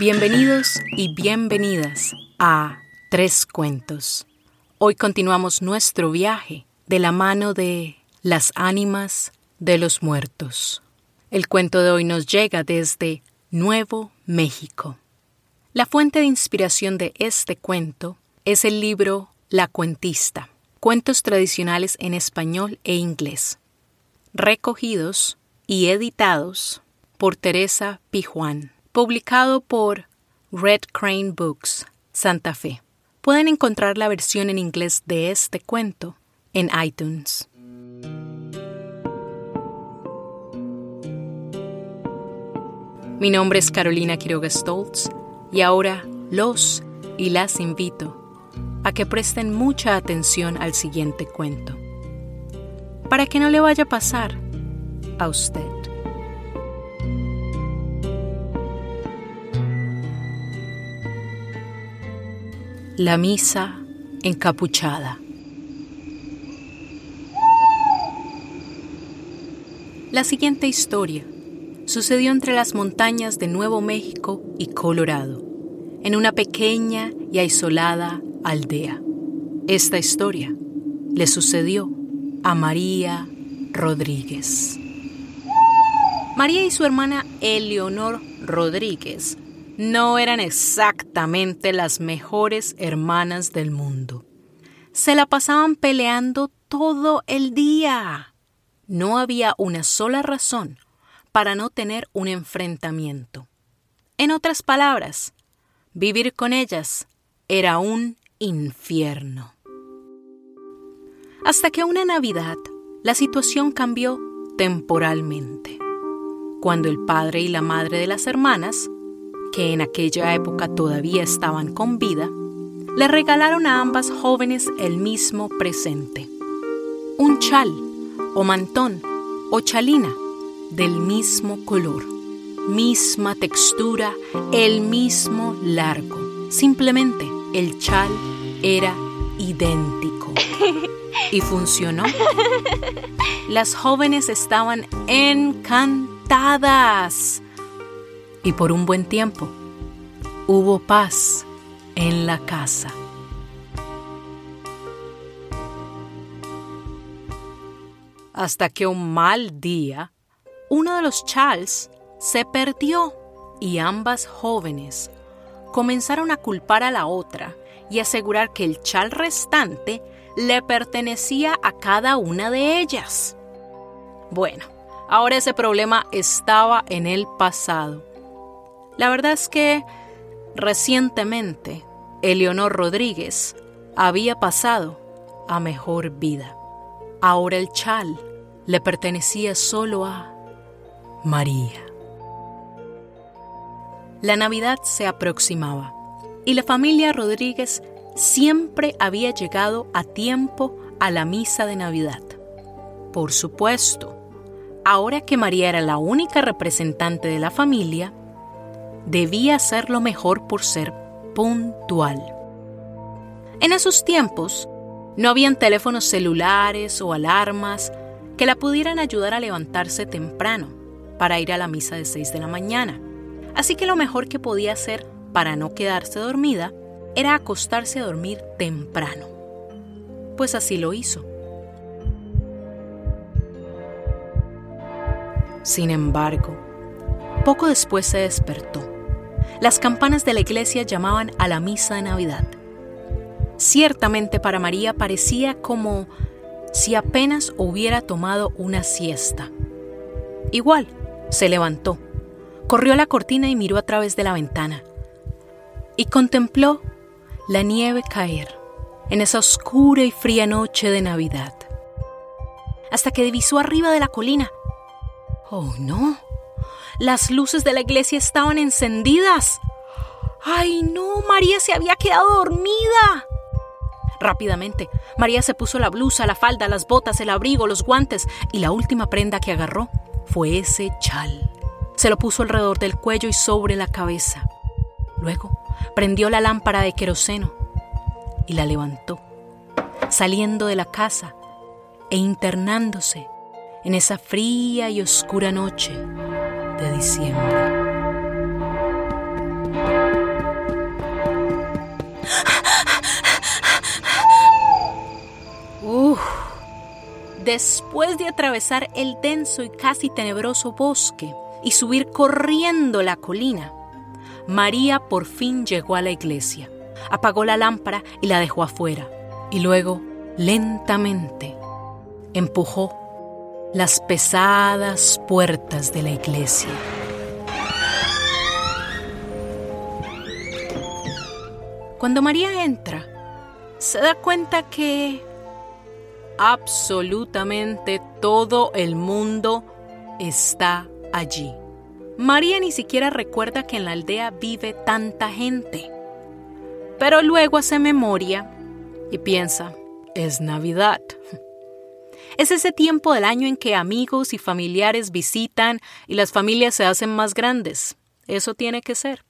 Bienvenidos y bienvenidas a Tres Cuentos. Hoy continuamos nuestro viaje de la mano de las ánimas de los muertos. El cuento de hoy nos llega desde Nuevo México. La fuente de inspiración de este cuento es el libro La Cuentista, cuentos tradicionales en español e inglés, recogidos y editados por Teresa Pijuán, publicado por Red Crane Books, Santa Fe. Pueden encontrar la versión en inglés de este cuento en iTunes. Mi nombre es Carolina Quiroga Stoltz y ahora los y las invito a que presten mucha atención al siguiente cuento, para que no le vaya a pasar a usted. La misa encapuchada. La siguiente historia sucedió entre las montañas de Nuevo México y Colorado, en una pequeña y aislada aldea. Esta historia le sucedió a María Rodríguez. María y su hermana Eleonor Rodríguez no eran exactamente las mejores hermanas del mundo. Se la pasaban peleando todo el día. No había una sola razón para no tener un enfrentamiento. En otras palabras, vivir con ellas era un infierno. Hasta que una Navidad la situación cambió temporalmente, cuando el padre y la madre de las hermanas, que en aquella época todavía estaban con vida, le regalaron a ambas jóvenes el mismo presente, un chal o mantón o chalina del mismo color, misma textura, el mismo largo. Simplemente el chal era idéntico. Y funcionó. Las jóvenes estaban encantadas. Y por un buen tiempo hubo paz en la casa. Hasta que un mal día uno de los Charles se perdió y ambas jóvenes comenzaron a culpar a la otra y asegurar que el chal restante le pertenecía a cada una de ellas. Bueno, ahora ese problema estaba en el pasado. La verdad es que recientemente Eleonor Rodríguez había pasado a mejor vida. Ahora el chal le pertenecía solo a María. La Navidad se aproximaba y la familia Rodríguez siempre había llegado a tiempo a la misa de Navidad. Por supuesto, ahora que María era la única representante de la familia, debía hacerlo mejor por ser puntual. En esos tiempos, no habían teléfonos celulares o alarmas que la pudieran ayudar a levantarse temprano para ir a la misa de 6 de la mañana. Así que lo mejor que podía hacer para no quedarse dormida era acostarse a dormir temprano. Pues así lo hizo. Sin embargo, poco después se despertó. Las campanas de la iglesia llamaban a la misa de Navidad. Ciertamente para María parecía como si apenas hubiera tomado una siesta. Igual, se levantó, corrió a la cortina y miró a través de la ventana. Y contempló la nieve caer en esa oscura y fría noche de Navidad. Hasta que divisó arriba de la colina. ¡Oh, no! Las luces de la iglesia estaban encendidas. ¡Ay, no! María se había quedado dormida. Rápidamente, María se puso la blusa, la falda, las botas, el abrigo, los guantes y la última prenda que agarró fue ese chal. Se lo puso alrededor del cuello y sobre la cabeza. Luego prendió la lámpara de queroseno y la levantó, saliendo de la casa e internándose en esa fría y oscura noche de diciembre. Después de atravesar el denso y casi tenebroso bosque y subir corriendo la colina, María por fin llegó a la iglesia, apagó la lámpara y la dejó afuera, y luego, lentamente, empujó las pesadas puertas de la iglesia. Cuando María entra, se da cuenta que absolutamente todo el mundo está allí. María ni siquiera recuerda que en la aldea vive tanta gente. Pero luego hace memoria y piensa, es Navidad. Es ese tiempo del año en que amigos y familiares visitan y las familias se hacen más grandes. Eso tiene que ser.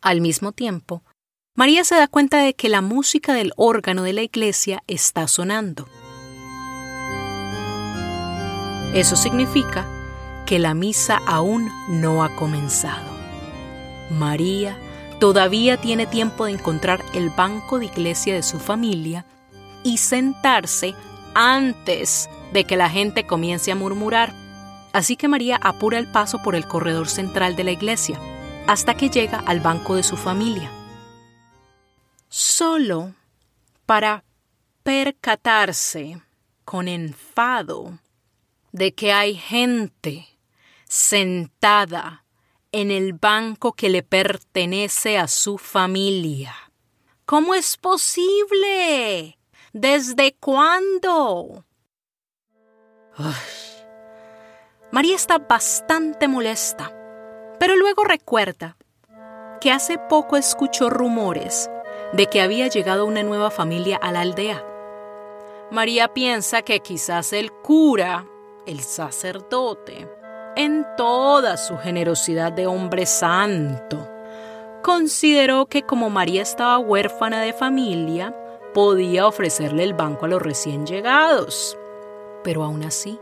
Al mismo tiempo, María se da cuenta de que la música del órgano de la iglesia está sonando. Eso significa que la misa aún no ha comenzado. María todavía tiene tiempo de encontrar el banco de iglesia de su familia y sentarse antes de que la gente comience a murmurar. Así que María apura el paso por el corredor central de la iglesia hasta que llega al banco de su familia solo para percatarse con enfado de que hay gente sentada en el banco que le pertenece a su familia. ¿Cómo es posible? ¿Desde cuándo? María está bastante molesta, pero luego recuerda que hace poco escuchó rumores de que había llegado una nueva familia a la aldea. María piensa que quizás el cura, el sacerdote, en toda su generosidad de hombre santo, consideró que como María estaba huérfana de familia, podía ofrecerle el banco a los recién llegados. Pero aún así,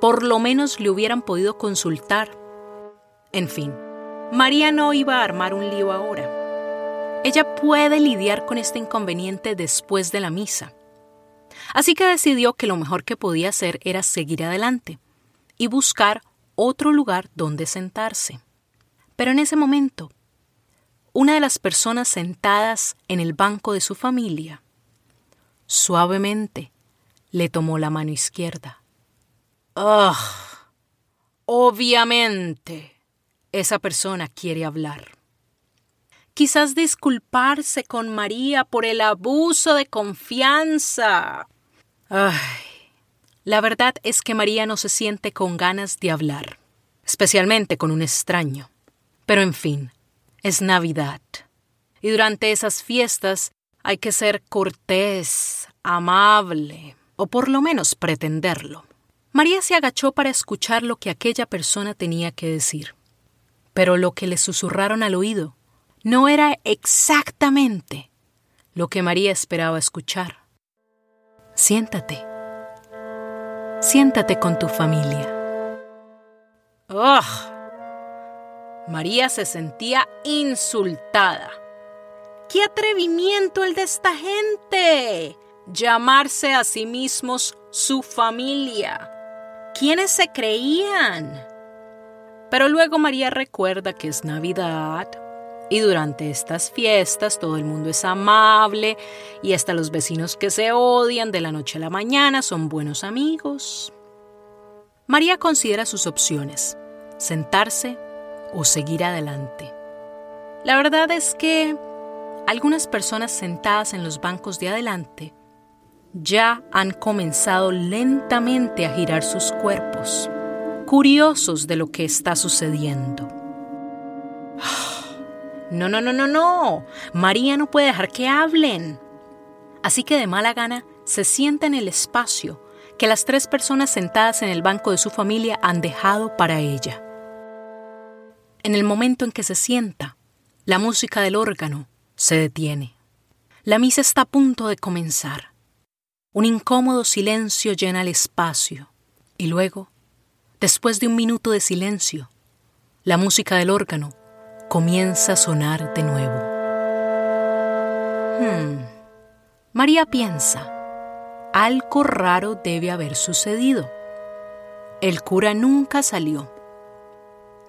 por lo menos le hubieran podido consultar. En fin, María no iba a armar un lío ahora. Ella puede lidiar con este inconveniente después de la misa. Así que decidió que lo mejor que podía hacer era seguir adelante y buscar otro lugar donde sentarse. Pero en ese momento, una de las personas sentadas en el banco de su familia suavemente le tomó la mano izquierda. ¡Ugh! Obviamente, esa persona quiere hablar quizás disculparse con María por el abuso de confianza. Ay, la verdad es que María no se siente con ganas de hablar, especialmente con un extraño. Pero en fin, es Navidad. Y durante esas fiestas hay que ser cortés, amable, o por lo menos pretenderlo. María se agachó para escuchar lo que aquella persona tenía que decir. Pero lo que le susurraron al oído no era exactamente lo que María esperaba escuchar. Siéntate. Siéntate con tu familia. ¡Ugh! María se sentía insultada. ¡Qué atrevimiento el de esta gente! Llamarse a sí mismos su familia. ¿Quiénes se creían? Pero luego María recuerda que es Navidad, y durante estas fiestas todo el mundo es amable y hasta los vecinos que se odian de la noche a la mañana son buenos amigos. María considera sus opciones, sentarse o seguir adelante. La verdad es que algunas personas sentadas en los bancos de adelante ya han comenzado lentamente a girar sus cuerpos, curiosos de lo que está sucediendo. No, no, no, no, no. María no puede dejar que hablen. Así que de mala gana se sienta en el espacio que las tres personas sentadas en el banco de su familia han dejado para ella. En el momento en que se sienta, la música del órgano se detiene. La misa está a punto de comenzar. Un incómodo silencio llena el espacio y luego, después de un minuto de silencio, la música del órgano comienza a sonar de nuevo. María piensa, algo raro debe haber sucedido. El cura nunca salió.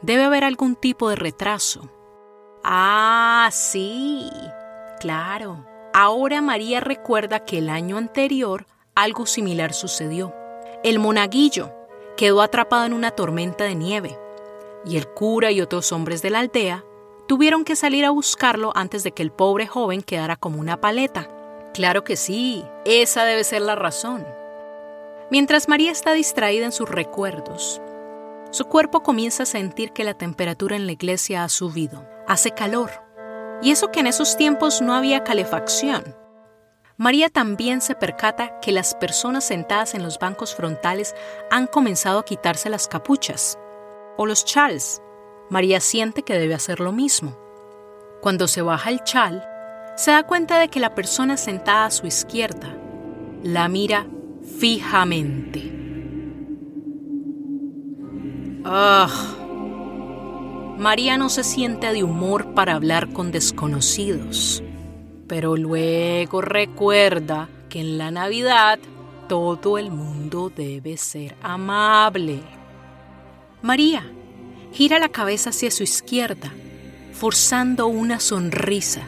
Debe haber algún tipo de retraso. Ah, sí, claro. Ahora María recuerda que el año anterior algo similar sucedió. El monaguillo quedó atrapado en una tormenta de nieve y el cura y otros hombres de la aldea tuvieron que salir a buscarlo antes de que el pobre joven quedara como una paleta. Claro que sí, esa debe ser la razón. Mientras María está distraída en sus recuerdos, su cuerpo comienza a sentir que la temperatura en la iglesia ha subido. Hace calor. Y eso que en esos tiempos no había calefacción. María también se percata que las personas sentadas en los bancos frontales han comenzado a quitarse las capuchas o los chals. María siente que debe hacer lo mismo. Cuando se baja el chal, se da cuenta de que la persona sentada a su izquierda la mira fijamente. Ah. María no se siente de humor para hablar con desconocidos, pero luego recuerda que en la Navidad todo el mundo debe ser amable. María gira la cabeza hacia su izquierda, forzando una sonrisa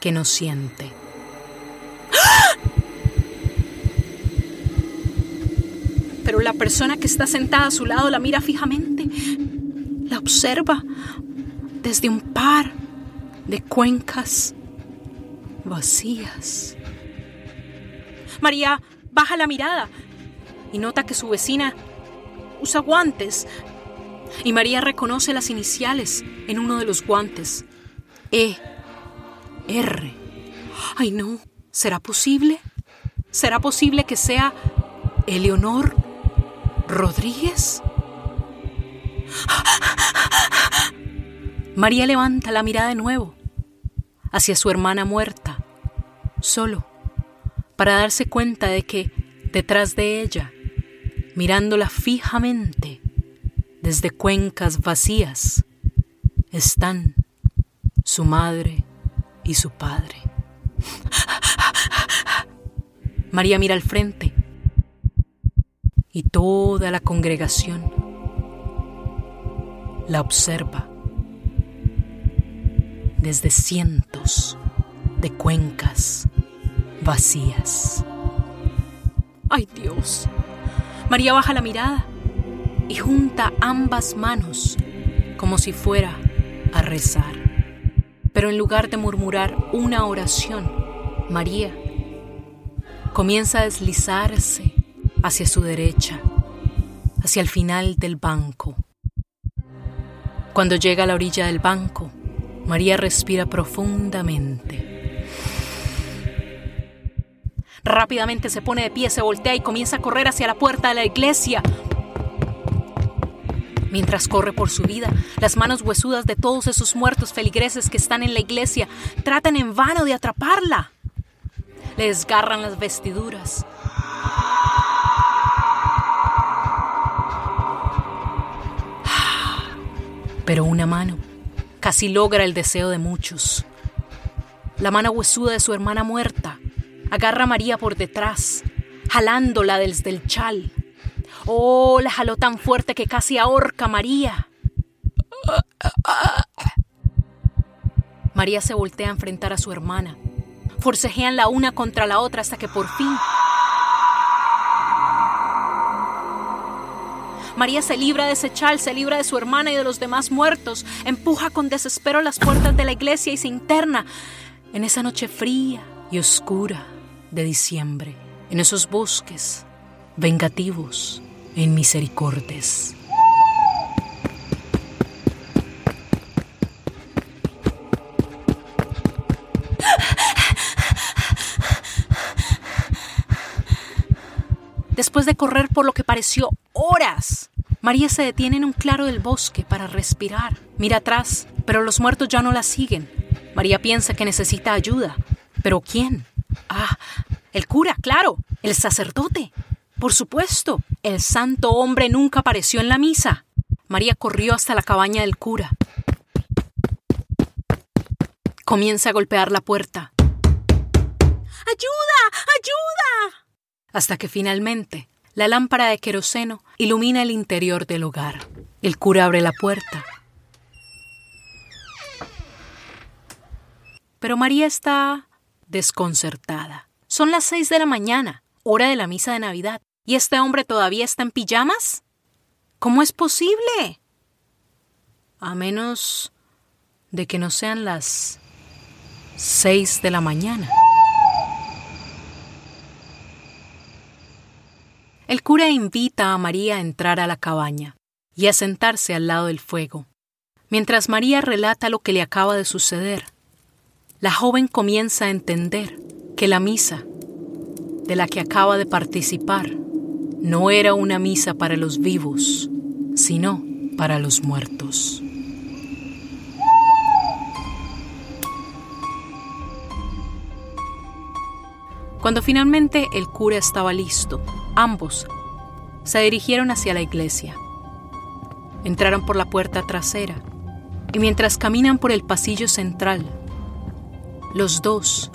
que no siente. Pero la persona que está sentada a su lado la mira fijamente, la observa desde un par de cuencas vacías. María baja la mirada y nota que su vecina usa guantes. Y María reconoce las iniciales en uno de los guantes. E. R. Ay, no. ¿Será posible? ¿Será posible que sea Eleonor Rodríguez? María levanta la mirada de nuevo hacia su hermana muerta, solo, para darse cuenta de que detrás de ella mirándola fijamente desde cuencas vacías, están su madre y su padre. María mira al frente y toda la congregación la observa desde cientos de cuencas vacías. ¡Ay Dios! María baja la mirada y junta ambas manos como si fuera a rezar. Pero en lugar de murmurar una oración, María comienza a deslizarse hacia su derecha, hacia el final del banco. Cuando llega a la orilla del banco, María respira profundamente Rápidamente se pone de pie, se voltea y comienza a correr hacia la puerta de la iglesia. Mientras corre por su vida, las manos huesudas de todos esos muertos feligreses que están en la iglesia tratan en vano de atraparla. Le desgarran las vestiduras. Pero una mano casi logra el deseo de muchos. La mano huesuda de su hermana muerta Agarra a María por detrás, jalándola desde el chal. Oh, la jaló tan fuerte que casi ahorca a María. María se voltea a enfrentar a su hermana. Forcejean la una contra la otra hasta que por fin María se libra de ese chal, se libra de su hermana y de los demás muertos, empuja con desespero las puertas de la iglesia y se interna en esa noche fría y oscura de diciembre, en esos bosques vengativos e inmisericordes. Después de correr por lo que pareció horas, María se detiene en un claro del bosque para respirar. Mira atrás, pero los muertos ya no la siguen. María piensa que necesita ayuda. ¿Pero quién? Ah, el cura, claro, el sacerdote. Por supuesto, el santo hombre nunca apareció en la misa. María corrió hasta la cabaña del cura. Comienza a golpear la puerta. ¡Ayuda! hasta que finalmente la lámpara de queroseno ilumina el interior del hogar. El cura abre la puerta. Pero María está desconcertada. Son las seis de la mañana, hora de la misa de Navidad, y este hombre todavía está en pijamas. ¿Cómo es posible? A menos de que no sean las seis de la mañana. El cura invita a María a entrar a la cabaña y a sentarse al lado del fuego. Mientras María relata lo que le acaba de suceder, la joven comienza a entender que la misa de la que acaba de participar no era una misa para los vivos, sino para los muertos. Cuando finalmente el cura estaba listo, ambos se dirigieron hacia la iglesia. Entraron por la puerta trasera y mientras caminan por el pasillo central, los dos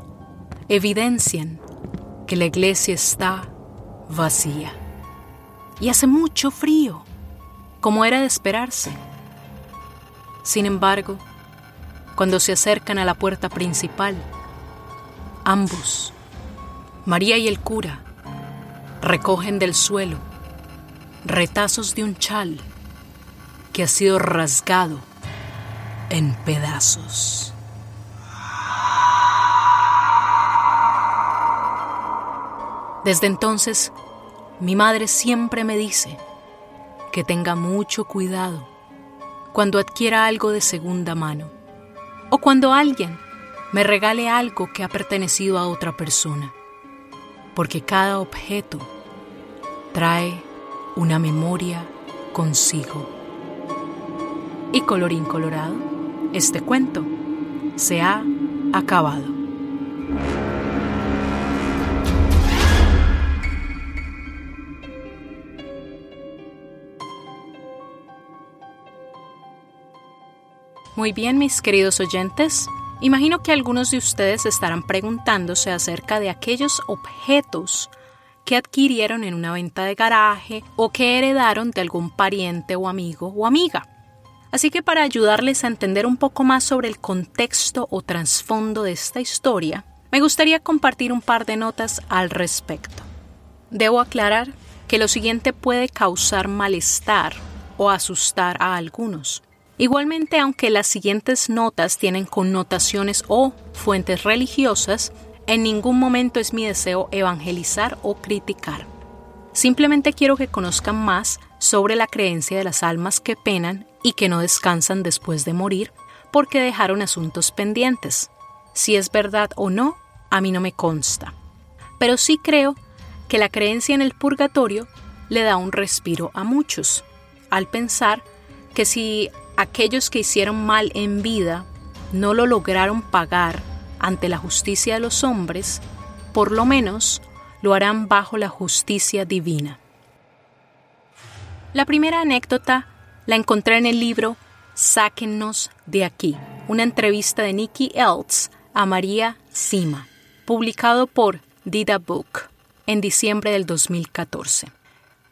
evidencian que la iglesia está vacía. Y hace mucho frío, como era de esperarse. Sin embargo, cuando se acercan a la puerta principal, ambos María y el cura recogen del suelo retazos de un chal que ha sido rasgado en pedazos. Desde entonces, mi madre siempre me dice que tenga mucho cuidado cuando adquiera algo de segunda mano o cuando alguien me regale algo que ha pertenecido a otra persona porque cada objeto trae una memoria consigo. Y colorín colorado, este cuento se ha acabado. Muy bien, mis queridos oyentes, Imagino que algunos de ustedes estarán preguntándose acerca de aquellos objetos que adquirieron en una venta de garaje o que heredaron de algún pariente o amigo o amiga. Así que para ayudarles a entender un poco más sobre el contexto o trasfondo de esta historia, me gustaría compartir un par de notas al respecto. Debo aclarar que lo siguiente puede causar malestar o asustar a algunos. Igualmente, aunque las siguientes notas tienen connotaciones o fuentes religiosas, en ningún momento es mi deseo evangelizar o criticar. Simplemente quiero que conozcan más sobre la creencia de las almas que penan y que no descansan después de morir porque dejaron asuntos pendientes. Si es verdad o no, a mí no me consta. Pero sí creo que la creencia en el purgatorio le da un respiro a muchos, al pensar que si aquellos que hicieron mal en vida no lo lograron pagar ante la justicia de los hombres, por lo menos lo harán bajo la justicia divina. La primera anécdota la encontré en el libro Sáquennos de aquí, una entrevista de Nikki Eltz a María Sima, publicado por Dida Book en diciembre del 2014.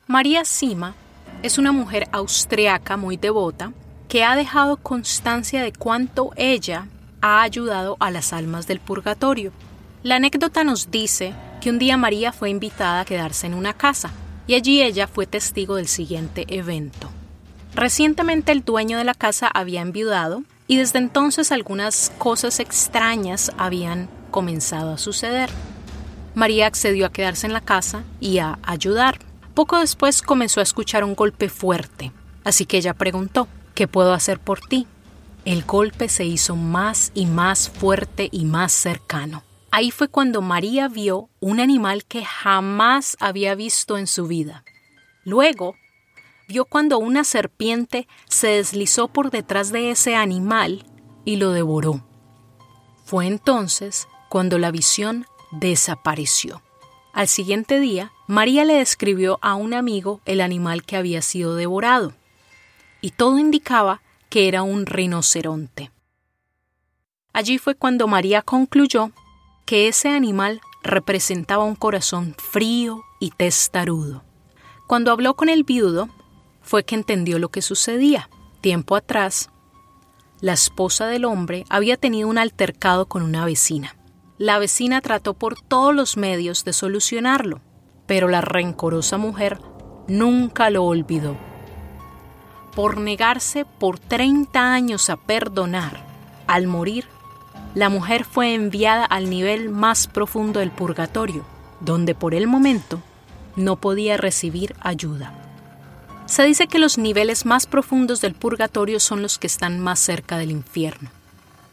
María Sima es una mujer austriaca muy devota que ha dejado constancia de cuánto ella ha ayudado a las almas del purgatorio. La anécdota nos dice que un día María fue invitada a quedarse en una casa y allí ella fue testigo del siguiente evento. Recientemente el dueño de la casa había enviudado y desde entonces algunas cosas extrañas habían comenzado a suceder. María accedió a quedarse en la casa y a ayudar. Poco después comenzó a escuchar un golpe fuerte, así que ella preguntó ¿Qué puedo hacer por ti? El golpe se hizo más y más fuerte y más cercano. Ahí fue cuando María vio un animal que jamás había visto en su vida. Luego, vio cuando una serpiente se deslizó por detrás de ese animal y lo devoró. Fue entonces cuando la visión desapareció. Al siguiente día, María le describió a un amigo el animal que había sido devorado y todo indicaba que era un rinoceronte. Allí fue cuando María concluyó que ese animal representaba un corazón frío y testarudo. Cuando habló con el viudo, fue que entendió lo que sucedía. Tiempo atrás, la esposa del hombre había tenido un altercado con una vecina. La vecina trató por todos los medios de solucionarlo, pero la rencorosa mujer nunca lo olvidó. Por negarse por 30 años a perdonar, al morir, la mujer fue enviada al nivel más profundo del purgatorio, donde por el momento no podía recibir ayuda. Se dice que los niveles más profundos del purgatorio son los que están más cerca del infierno.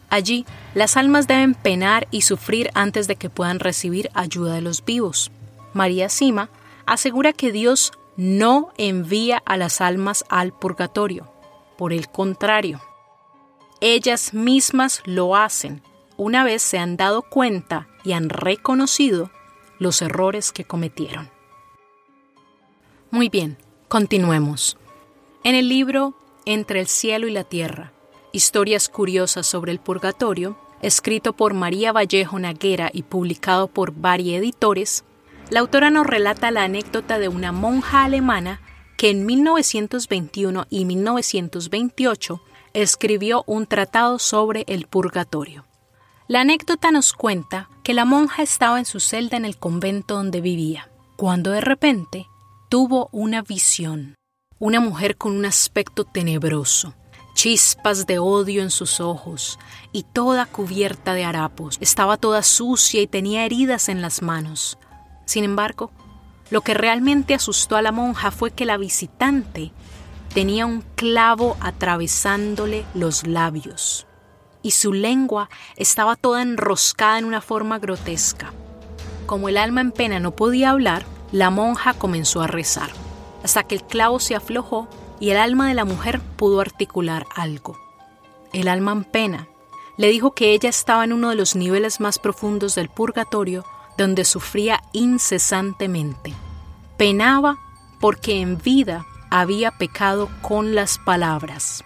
Allí, las almas deben penar y sufrir antes de que puedan recibir ayuda de los vivos. María Sima asegura que Dios no envía a las almas al purgatorio. Por el contrario, ellas mismas lo hacen una vez se han dado cuenta y han reconocido los errores que cometieron. Muy bien, continuemos. En el libro Entre el cielo y la tierra, historias curiosas sobre el purgatorio, escrito por María Vallejo Naguera y publicado por Vari Editores, la autora nos relata la anécdota de una monja alemana que en 1921 y 1928 escribió un tratado sobre el purgatorio. La anécdota nos cuenta que la monja estaba en su celda en el convento donde vivía, cuando de repente tuvo una visión. Una mujer con un aspecto tenebroso, chispas de odio en sus ojos y toda cubierta de harapos. Estaba toda sucia y tenía heridas en las manos. Sin embargo, lo que realmente asustó a la monja fue que la visitante tenía un clavo atravesándole los labios y su lengua estaba toda enroscada en una forma grotesca. Como el alma en pena no podía hablar, la monja comenzó a rezar, hasta que el clavo se aflojó y el alma de la mujer pudo articular algo. El alma en pena le dijo que ella estaba en uno de los niveles más profundos del purgatorio donde sufría incesantemente. Penaba porque en vida había pecado con las palabras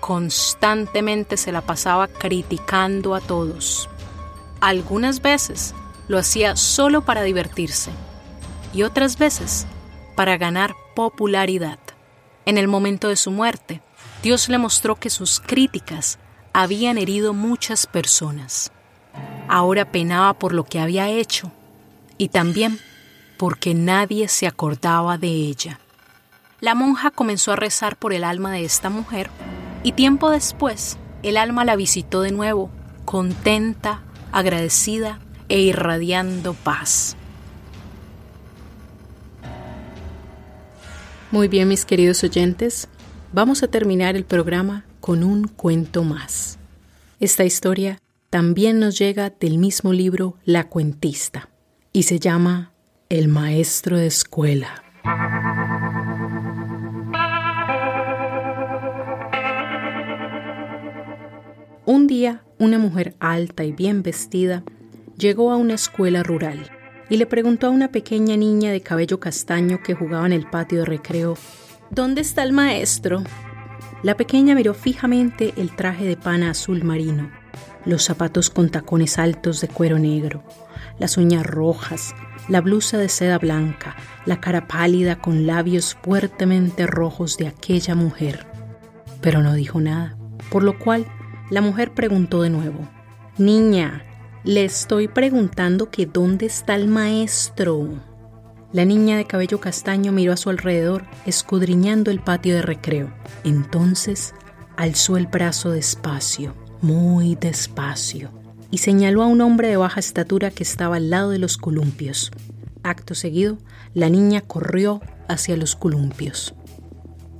constantemente se la pasaba criticando a todos. Algunas veces lo hacía solo para divertirse y otras veces para ganar popularidad. En el momento de su muerte, Dios le mostró que sus críticas habían herido muchas personas. Ahora penaba por lo que había hecho y también porque nadie se acordaba de ella. La monja comenzó a rezar por el alma de esta mujer y tiempo después, el alma la visitó de nuevo, contenta, agradecida e irradiando paz. Muy bien, mis queridos oyentes, vamos a terminar el programa con un cuento más. Esta historia también nos llega del mismo libro La cuentista y se llama El maestro de escuela. Un día, una mujer alta y bien vestida llegó a una escuela rural y le preguntó a una pequeña niña de cabello castaño que jugaba en el patio de recreo, ¿Dónde está el maestro? La pequeña miró fijamente el traje de pana azul marino, los zapatos con tacones altos de cuero negro, las uñas rojas, la blusa de seda blanca, la cara pálida con labios fuertemente rojos de aquella mujer. Pero no dijo nada, por lo cual la mujer preguntó de nuevo, Niña, le estoy preguntando que dónde está el maestro. La niña de cabello castaño miró a su alrededor, escudriñando el patio de recreo. Entonces alzó el brazo despacio, muy despacio, y señaló a un hombre de baja estatura que estaba al lado de los columpios. Acto seguido, la niña corrió hacia los columpios.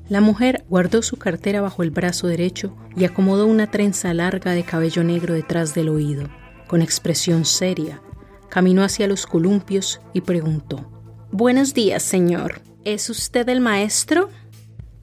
La mujer guardó su cartera bajo el brazo derecho y acomodó una trenza larga de cabello negro detrás del oído. Con expresión seria, caminó hacia los columpios y preguntó, Buenos días, señor. ¿Es usted el maestro?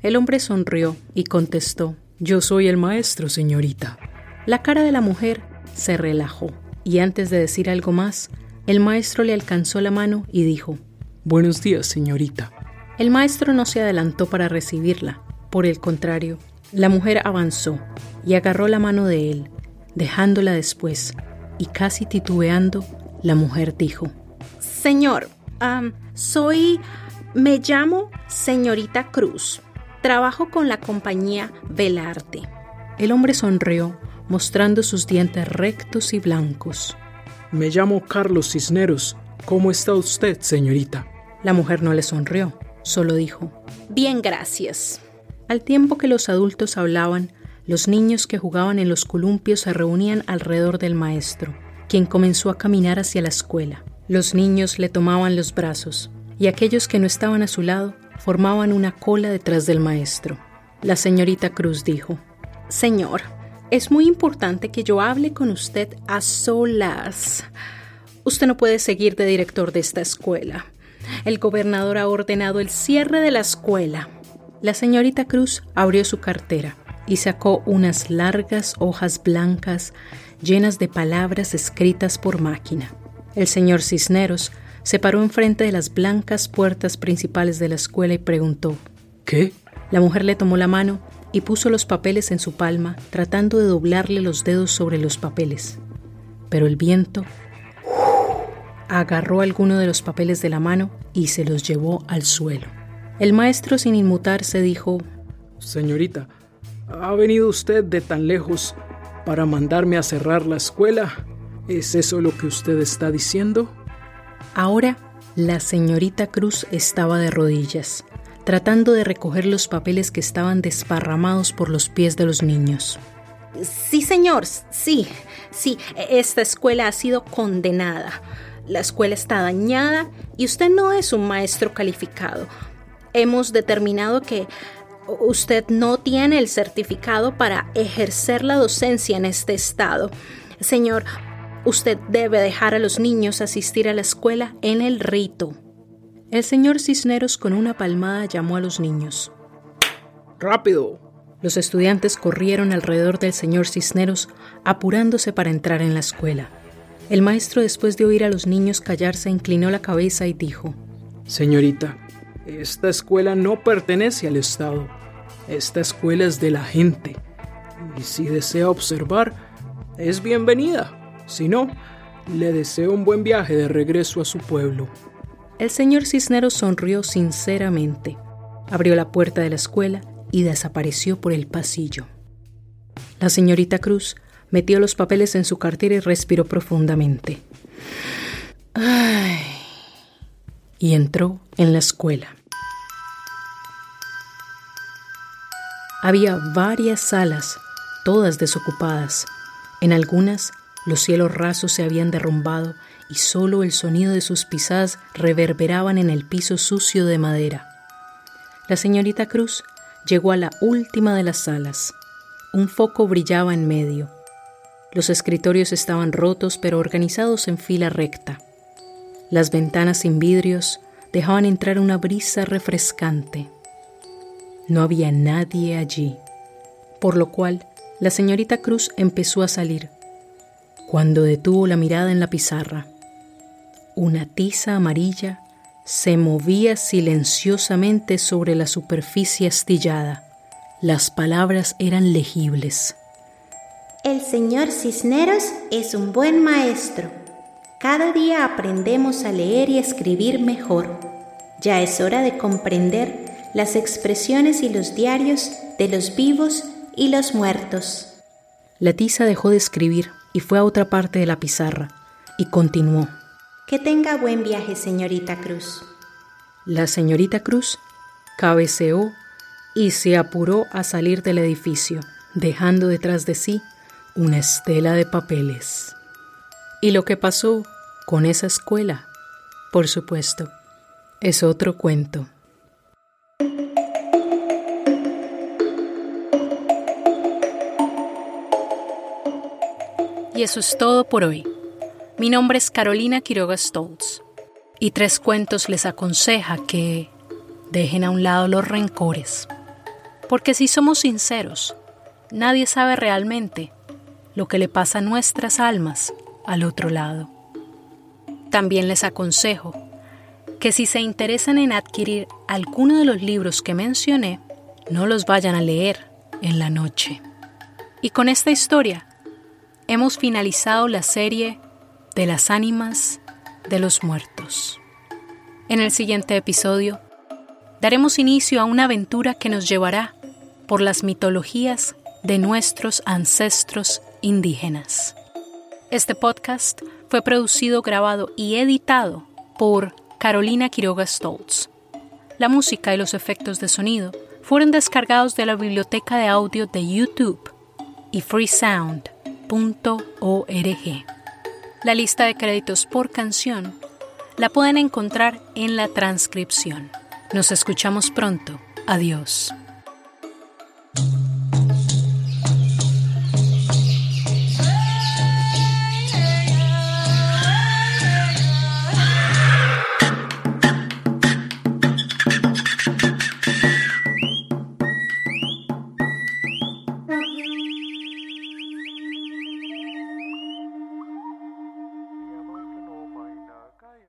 El hombre sonrió y contestó, Yo soy el maestro, señorita. La cara de la mujer se relajó y antes de decir algo más, el maestro le alcanzó la mano y dijo, Buenos días, señorita. El maestro no se adelantó para recibirla, por el contrario, la mujer avanzó y agarró la mano de él, dejándola después, y casi titubeando, La mujer dijo, Señor, soy, me llamo señorita Cruz. Trabajo con la compañía Velarte. El hombre sonrió, mostrando sus dientes rectos y blancos. Me llamo Carlos Cisneros. ¿Cómo está usted, señorita? La mujer no le sonrió, solo dijo, Bien, gracias. Al tiempo que los adultos hablaban, los niños que jugaban en los columpios se reunían alrededor del maestro, quien comenzó a caminar hacia la escuela. Los niños le tomaban los brazos, y aquellos que no estaban a su lado formaban una cola detrás del maestro. La señorita Cruz dijo, Señor, es muy importante que yo hable con usted a solas. Usted no puede seguir de director de esta escuela. El gobernador ha ordenado el cierre de la escuela. La señorita Cruz abrió su cartera y sacó unas largas hojas blancas llenas de palabras escritas por máquina. El señor Cisneros se paró enfrente de las blancas puertas principales de la escuela y preguntó ¿Qué? La mujer le tomó la mano y puso los papeles en su palma, tratando de doblarle los dedos sobre los papeles. Pero el viento agarró alguno de los papeles de la mano y se los llevó al suelo. El maestro, sin inmutarse, dijo, Señorita, ¿ha venido usted de tan lejos para mandarme a cerrar la escuela? ¿Es eso lo que usted está diciendo? Ahora, la señorita Cruz estaba de rodillas, tratando de recoger los papeles que estaban desparramados por los pies de los niños. Sí, señor, sí, sí, esta escuela ha sido condenada. La escuela está dañada y usted no es un maestro calificado. Hemos determinado que usted no tiene el certificado para ejercer la docencia en este estado. Señor, usted debe dejar a los niños asistir a la escuela en el rito. El señor Cisneros con una palmada llamó a los niños. ¡Rápido! Los estudiantes corrieron alrededor del señor Cisneros, apurándose para entrar en la escuela. El maestro, después de oír a los niños callarse, inclinó la cabeza y dijo, Señorita, esta escuela no pertenece al Estado. Esta escuela es de la gente. Y si desea observar, es bienvenida. Si no, le deseo un buen viaje de regreso a su pueblo. El señor Cisneros sonrió sinceramente, abrió la puerta de la escuela y desapareció por el pasillo. La señorita Cruz metió los papeles en su cartera y respiró profundamente. Y entró en la escuela. Había varias salas, todas desocupadas. En algunas, los cielos rasos se habían derrumbado y solo el sonido de sus pisadas reverberaban en el piso sucio de madera. La señorita Cruz llegó a la última de las salas. Un foco brillaba en medio. Los escritorios estaban rotos pero organizados en fila recta. Las ventanas sin vidrios dejaban entrar una brisa refrescante. No había nadie allí, por lo cual la señorita Cruz empezó a salir, cuando detuvo la mirada en la pizarra. Una tiza amarilla se movía silenciosamente sobre la superficie astillada. Las palabras eran legibles. El señor Cisneros es un buen maestro. Cada día aprendemos a leer y escribir mejor. Ya es hora de comprender las expresiones y los diarios de los vivos y los muertos. La tiza dejó de escribir y fue a otra parte de la pizarra y continuó. Que tenga buen viaje, señorita Cruz. La señorita Cruz cabeceó y se apuró a salir del edificio, dejando detrás de sí una estela de papeles. Y lo que pasó con esa escuela, por supuesto, es otro cuento. Y eso es todo por hoy. Mi nombre es Carolina Quiroga Stoltz y Tres Cuentos les aconseja que dejen a un lado los rencores. Porque si somos sinceros, nadie sabe realmente lo que le pasa a nuestras almas al otro lado. También les aconsejo que si se interesan en adquirir alguno de los libros que mencioné, no los vayan a leer en la noche. Y con esta historia hemos finalizado la serie de las ánimas de los muertos. En el siguiente episodio, daremos inicio a una aventura que nos llevará por las mitologías de nuestros ancestros indígenas. Este podcast fue producido, grabado y editado por Carolina Quiroga Stoltz. La música y los efectos de sonido fueron descargados de la biblioteca de audio de YouTube y freesound.org. La lista de créditos por canción la pueden encontrar en la transcripción. Nos escuchamos pronto. Adiós.